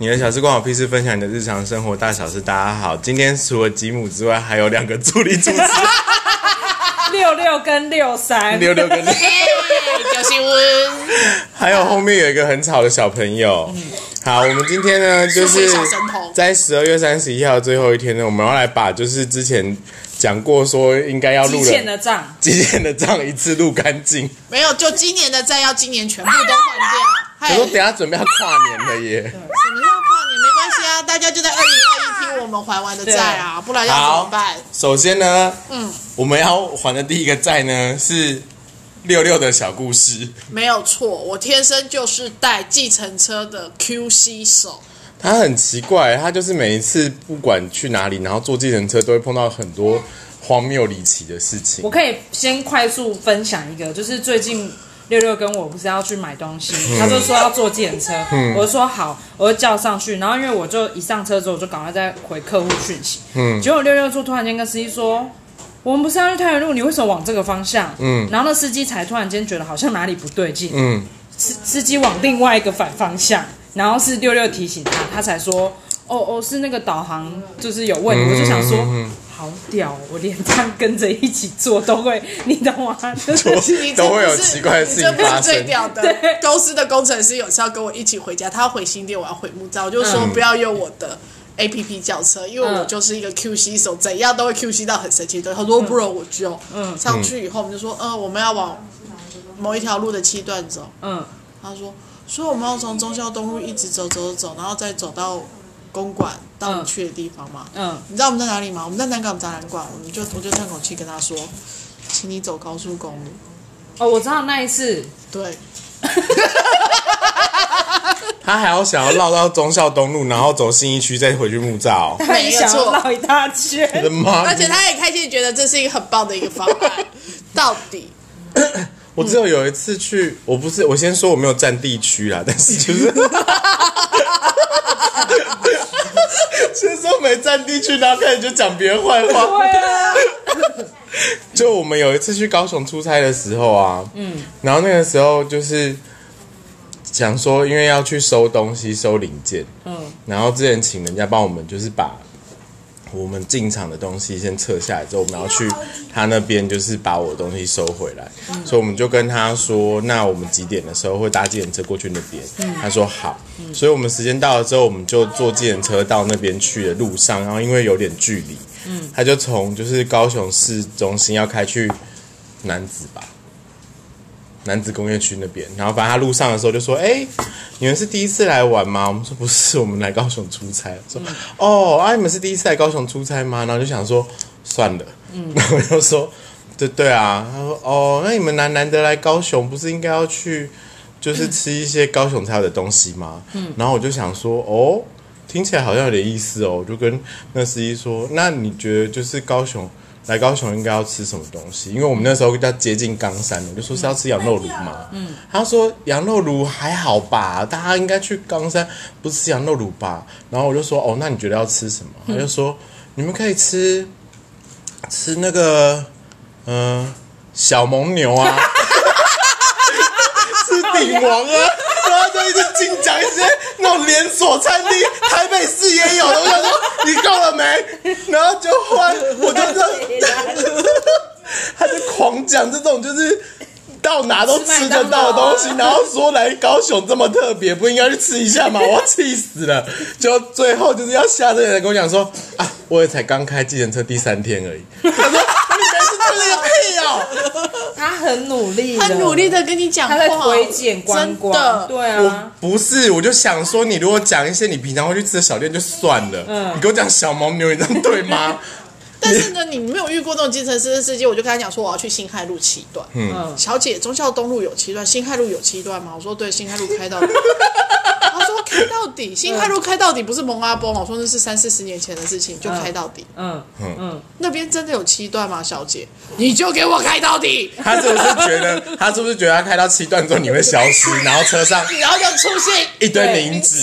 你的小事关我屁事，分享你的日常生活大小事。大家好，今天除了吉姆之外，还有两个助理主持，六六跟六三，六六跟六，就是温，还有后面有一个很吵的小朋友。好，我们今天呢，就是小神童在十二月三十一号最后一天呢，我们要来把就是之前讲过说应该要录积欠的的账，极限的账一次录干净。没有，就今年的债要今年全部都换掉。嗨我说等一下准备要跨年了耶。什么时候跨年没关系啊，大家就在二零二一听我们还完的债啊，不然要怎么办？首先呢，嗯，我们要还的第一个债呢是六六的小故事。没有错，我天生就是带计程车的 QC 手。他很奇怪，他就是每一次不管去哪里，然后坐计程车都会碰到很多荒谬离奇的事情我。可以先快速分享一个，就是最近六六跟我不是要去买东西，他就说要坐计程车，我就说好，我就叫上去，然后因为我就一上车之后，我就赶快再回客户讯息，嗯，结果六六就突然间跟司机说。我们不是要去太原路，你为什么往这个方向？嗯，然后那司机才突然间觉得好像哪里不对劲，嗯，司司机往另外一个反方向，然后是六六提醒他，他才说，哦哦，是那个导航就是有问题，我就想说，好屌，我连这样跟着一起做都会，你懂吗？就是都会有奇怪的事情你这不发生。是最屌的对。公司的工程师有时要跟我一起回家，他要回新店，我要回木栅，我就说不要用我的 A P P 叫车，因为我嗯就是一个 Q C 手，怎样都会 Q C 到很神奇的。他说不如我就，嗯上去以后我们就说，嗯，我们要往某一条路的七段走。嗯，他说，所以我们要从忠孝东路一直走走走，然后再走到公馆到你去的地方嘛。嗯，你知道我们在哪里吗？我们在南港展览馆，我们就我就叹口气跟他说，请你走高速公路。哦，我知道那一次，对，他还要想要绕到忠孝东路，然后走信义区，再回去木栅、哦。他也想要绕一大圈我圈，的妈！而且他也开心地觉得这是一个很棒的一个方案。到底 我只有有一次去，我不是我先说我没有占地区啦，但是就是，先说没占地去，然后开始就讲别人坏话。对啊，就我们有一次去高雄出差的时候啊，嗯，然后那个时候就是想说，因为要去收东西、收零件，嗯，然后之前请人家帮我们，就是把我们进场的东西先撤下来之后，我们要去他那边，就是把我的东西收回来，所以我们就跟他说，那我们几点的时候会搭计程车过去那边？他说好，所以我们时间到了之后，我们就坐计程车到那边去的路上，然后因为有点距离，嗯，他就从就是高雄市中心要开去南子吧。南子工业区那边，然后反正他路上的时候就说：“哎、你们是第一次来玩吗？”我们说：“不是，我们来高雄出差。”说：“哦，啊，你们是第一次来高雄出差吗？”然后就想说：“算了。”然后我就说：“对对啊。”他说：“哦，那你们难难得来高雄，不是应该要去就是吃一些高雄才有的东西吗？”嗯，然后我就想说：“哦，听起来好像有点意思哦。”我就跟那司机说：“那你觉得就是高雄？”来高雄应该要吃什么东西？因为我们那时候要接近冈山，我就说是要吃羊肉炉嘛。嗯，他说羊肉炉还好吧，大家应该去冈山不是吃羊肉炉吧？然后我就说哦，那你觉得要吃什么？他就说你们可以吃吃那个嗯、呃小蒙牛啊，吃鼎王啊。然后就一直精讲一些那种连锁餐厅，台北市也有的。我想说你够了没？然后就换，我就这样，他就狂讲这种就是到哪都吃得到的东西，然后说来高雄这么特别，不应该去吃一下吗？我气死了！就最后就是要下这个人跟我讲说啊，我也才刚开计程车第三天而已。他说那个屁哦！他很努力的，很努力的跟你讲话，他在推荐观光，真的。对我啊，不是，我就想说，你如果讲一些你平常会去吃的小店就算了，嗯你给我讲小牦牛，你这样对吗？但是呢，你没有遇过那种计程车司机，我就跟他讲说我要去新海路七段。嗯，小姐，忠孝东路有七段，新海路有七段吗？我说对，新海路开到 开到底，新开路开到底不是蒙阿波吗？我说那是三四十年前的事情，就开到底。嗯嗯，那边真的有七段吗，小姐？你就给我开到底，他是不是觉得，他是不是觉得他开到七段之后你会消失，然后车上然后就出现一堆名字？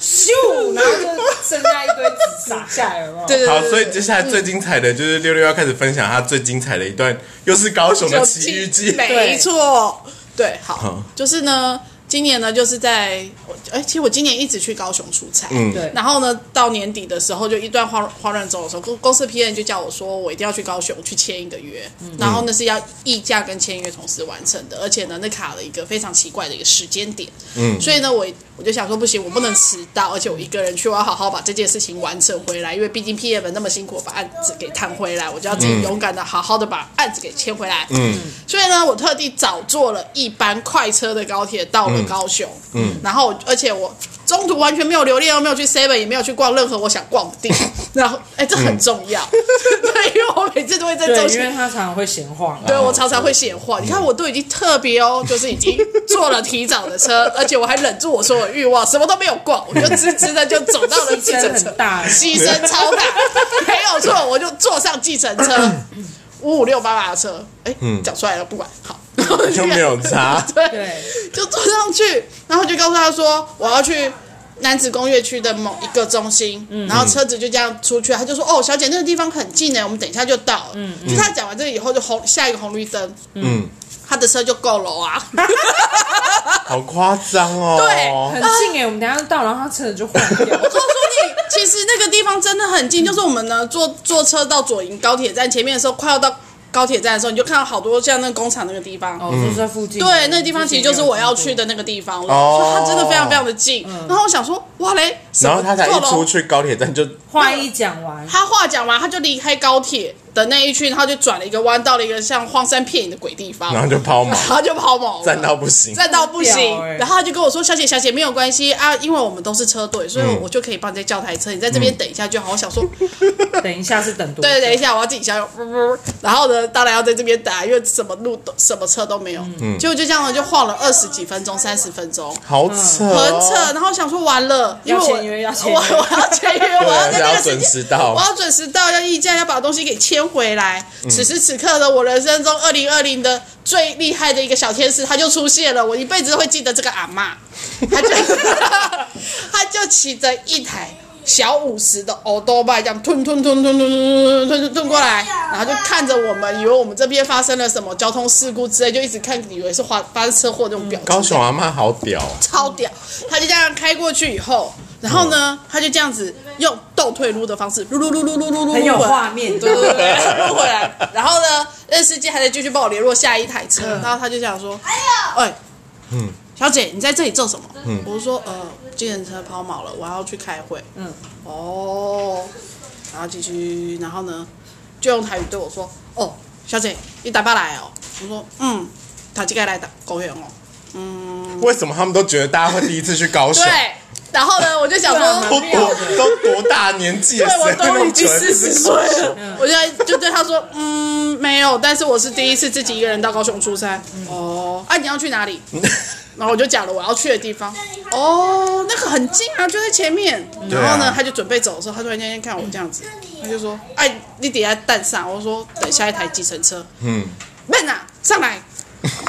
咻，然后就剩下一堆纸撒下来，了。对？好，对对对，所以接下来最精彩的就是六六要开始分享他最精彩的一段，又是高雄的奇遇记。没错，对，好好，就是呢，今年呢就是在我哎，其实我今年一直去高雄出差，嗯。对。然后呢到年底的时候就一段慌慌乱中的时候，公公司 P N 就叫我说我一定要去高雄去签一个约，嗯。然后那是要议价跟签约同时完成的，而且呢那卡了一个非常奇怪的一个时间点，嗯。所以呢我我就想说不行，我不能迟到，而且我一个人去，我要好好把这件事情完成回来，因为毕竟 P M 那么辛苦，把案子给谈回来，我就要自己勇敢的好好的把案子给签回来，嗯。所以呢，我特地早坐了一班快车的高铁到了高雄，嗯，然后而且我中途完全没有留恋，又没有去 Seven，也没有去逛任何我想逛的地方，然后哎，这很重要，对，因为我每次都会在对，中因为。他常常会闲晃。对，我常常会闲晃。你看，我都已经特别哦，就是已经坐了提早的车，而且我还忍住我所有欲望，什么都没有逛，我就直直的就走到了计程车。牺牲很，大，牺牲超大，没有错，我就坐上计程车，五五六八八的车，哎，讲出来了，不管，好，就没有差。对，就坐上去，然后就告诉他说我要去男子工业区的某一个中心，然后车子就这样出去，他就说哦，小姐那个地方很近呢，我们等一下就到了。嗯，就他讲完这个以后，就红下一个红绿灯，嗯，他的车就够了啊。好夸张哦。对很近哎，我们等下就到，然后他车子就换掉。我告诉你，其实那个地方真的很近，就是我们呢坐坐车到左营高铁站前面的时候，快要到高铁站的时候，你就看到好多像那个工厂那个地方。哦，就是在附近。对，那个地方其实就是我要去的那个地方。了，哦。所以它真的非常非常的近。然后我想说，哇嘞，然后他才一出去高铁站就话一讲完，他话讲完，他就离开高铁的那一区，然后就转了一个弯，到了一个像荒山骗影的鬼地方，然后就抛锚然后 就抛锚，站到不行。站到不行欸。然后他就跟我说：“小姐，小姐，没有关系啊，因为我们都是车队，所以我就可以帮你再叫台车，你在这边等一下就好。”我想说，等一下是等多？对，等一下我要自己加油。呜呜然后呢，当然要在这边等，因为什么路都什么车都没有。嗯结果就这样就晃了二十几分钟、三十分钟。好扯、很哦，扯，然后想说完了，因为我要签约要签约 我我要签约，我要在，那要准个时间时到我。要准时到，要议价，要把东西给签回来。嗯此时此刻的我人生中二零二零的最厉害的一个小天使，他就出现了，我一辈子都会记得这个阿妈。他就 他就骑着一台小五十的欧多拜，这样吞吞吞吞吞吞吞吞吞吞过来，然后就看着我们，以为我们这边发生了什么交通事故之类，就一直看，以为是发发生车祸那种表情。高雄阿妈好屌哦，超屌，他就这样开过去以后，然后呢，他就这样子用倒退撸的方式，撸撸撸撸撸撸撸，很有画面对对对，撸回来。然后呢，那司机还在继续帮我联络下一台车，然后他就这样说：“哎，嗯，小姐，你在这里做什么？”嗯我说：“呃，计程车抛锚了，我要去开会。”嗯，哦，然后继续，然后呢，就用台语对我说：“哦，小姐，你打巴来哦？”我说：“嗯，他这个来打高雄哦。”为什么他们都觉得大家会第一次去高雄？对，然后呢，我就想说，都多都多大年纪了，对我都已经久四十岁了，我就就对他说，嗯，没有，但是我是第一次自己一个人到高雄出差。哦，啊，你要去哪里？然后我就讲了我要去的地方。哦，那个很近啊，就在前面。然后呢，他就准备走的时候，他突然间看我这样子，他就说，哎，你底下蛋上。我说等下一台计程车。嗯，慢啊，上来。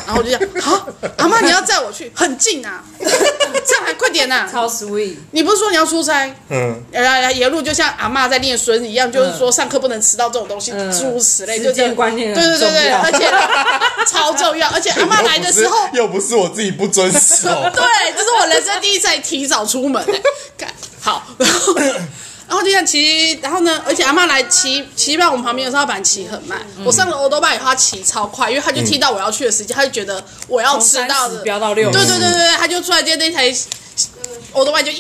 然后我就讲，好，阿妈你要载我去，很近啊，上来快点呐、啊！超 sweet。你不是说你要出差？嗯，来来来，沿路就像阿妈在念孙一样，就是说上课不能迟到这种东西，嗯诸如此类，时就这样间观念对对对对，而且 超重要，而且阿妈来的时候，又不是我自己不遵守，对，这是我人生第一次提早出门哎，干好，然后然后就这样骑，然后呢，而且阿嬷来骑骑到我们旁边的时候，她本来骑很慢，我上了欧多拜以后，她骑超快，因为她就听到我要去的时间，她就觉得我要从迟到的，飙到六对对对对对，他就突然间那台欧多拜就咦，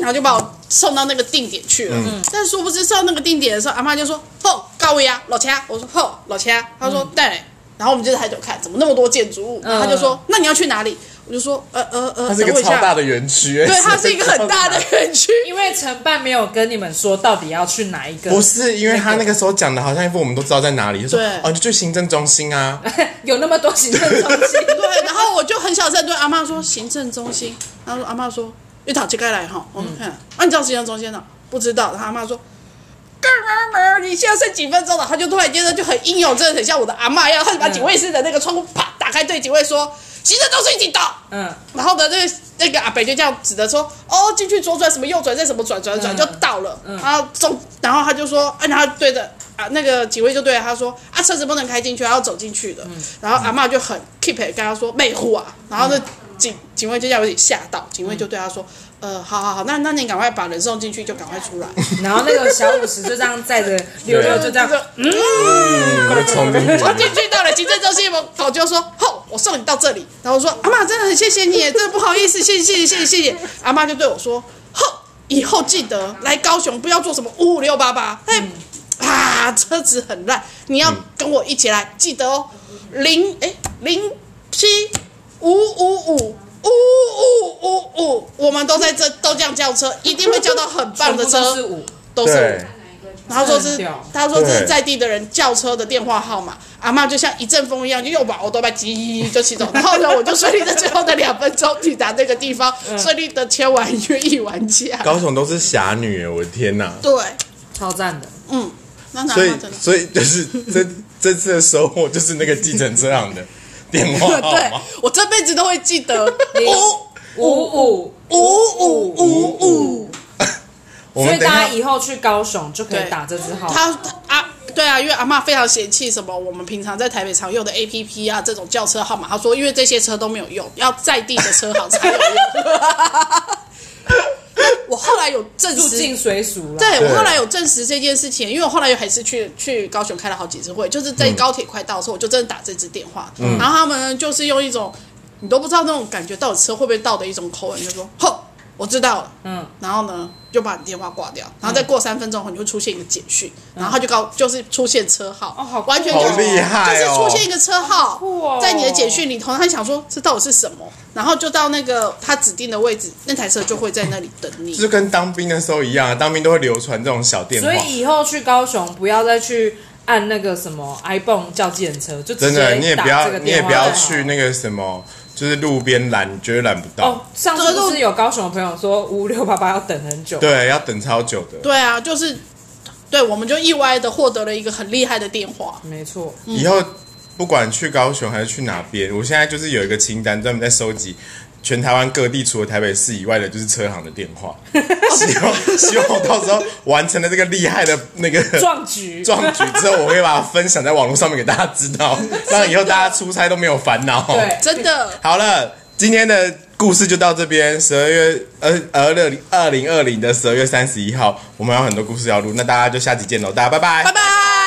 然后就把我送到那个定点去了。但殊不知上那个定点的时候，阿妈就说：“吼，高位啊，老车。”我说：“吼，老车。”他说：“对。然后我们就抬头看，怎么那么多建筑物？然后他就说：“那你要去哪里？”我就说：“呃呃呃，它是一。个超大的园区，对，它是一个很大的园区。因为承办没有跟你们说到底要去哪一个，不是，因为他那个时候讲的好像一副我们都知道在哪里，就说哦，你就去行政中心啊，有那么多行政中心，对，然后我就很小声对阿妈说：“行政中心。”然后阿妈说：“你讨这该来哈。”我们：“看，啊，你知道行政中心呢？不知道。”然后阿妈说。干嘛嘛？你现在剩几分钟了？他就突然间呢就很英勇，真的很像我的阿妈一样，他就把警卫室的那个窗户啪打开，对警卫说：“行政中心已经到。”嗯，然后呢，那个那个阿北就这样指着说：“哦，进去左转什么右转再什么转转转嗯就到了。然后中，然后他就说：“哎，然后对着啊那个警卫就对着他说：“啊，车子不能开进去，要走进去的。然后阿嬷就很 keep 跟他说：“妹夫啊。”然后那警警卫就叫我给吓到，警卫就对他说：“呃，好好好，那那你赶快把人送进去，就赶快出来。”然后那个小五十就这样载着溜溜就这样，嗯！我进去到了行政中心，我口就说：“吼，我送你到这里。”然后我说：“阿妈，真的很谢谢你，真的不好意思，谢谢谢谢谢谢。” 阿妈就对我说：“吼，以后记得来高雄不要坐什么五五六八八，哎，啊，车子很烂，你要跟我一起来，记得哦，零哎零七五五五。”五五五五，我们都在这都这样叫车，一定会叫到很棒的车都是车，五，都是对五。他说是，他说这是在地的人叫车的电话号码。阿妈就像一阵风一样，就又把我都把叽就骑走。然后呢，我就顺利在最后的两分钟抵达那个地方，顺利的签完约一完价。高雄都是侠女耶，我的天哪！对，超赞的。嗯，那那所以。所以就是这这次的收获就是那个计程车行的电话 号对码。，我这辈子都会记得 五五五，五五五五。我们等一下所以大家以后去高雄就可以对打这支号。他啊，对啊，因为阿妈非常嫌弃什么我们平常在台北常用的 A P P 啊，这种叫车号码，他说因为这些车都没有用，要在地的车行才有用。我后来有证实入境随俗了。对对。我后来有证实这件事情，因为我后来又还是去去高雄开了好几次会，就是在高铁快到的时候，我就真的打这支电话，然后他们就是用一种你都不知道那种感觉到底车会不会到的一种口吻，就说：“吼，我知道。了。”嗯，然后呢就把你电话挂掉，然后再过三分钟后你会出现一个简讯，然后他就告就是出现车号，哦好完全就是好厉害就是哦出现一个车号酷哦。在你的简讯里头，他想说这到底是什么，然后就到那个他指定的位置，那台车就会在那里等你。就。是跟当兵的时候一样，当兵都会流传这种小电话。所。以以后去高雄不要再去按那个什么 iPhone 叫计程车，就直真的，接你也不要这个你也不要电话就好去那个什么，就是路边拦，绝对拦不到。哦，上次不是有高雄的朋友说五六八八要等很久，对，要等超久的。对啊，就是对，我们就意外的获得了一个很厉害的电话。没错，以后不管去高雄还是去哪边，我现在就是有一个清单，专门在收集全台湾各地除了台北市以外的，就是车行的电话。希望希望我到时候完成了这个厉害的那个壮举。壮举之后，我会把它分享在网络上面给大家知道，让以后大家出差都没有烦恼。对，真的，好了，今天的故事就到这边。十二月呃呃二零二零二零的十二月三十一号，我们有很多故事要录，那大家就下集见喽，大家拜拜拜拜。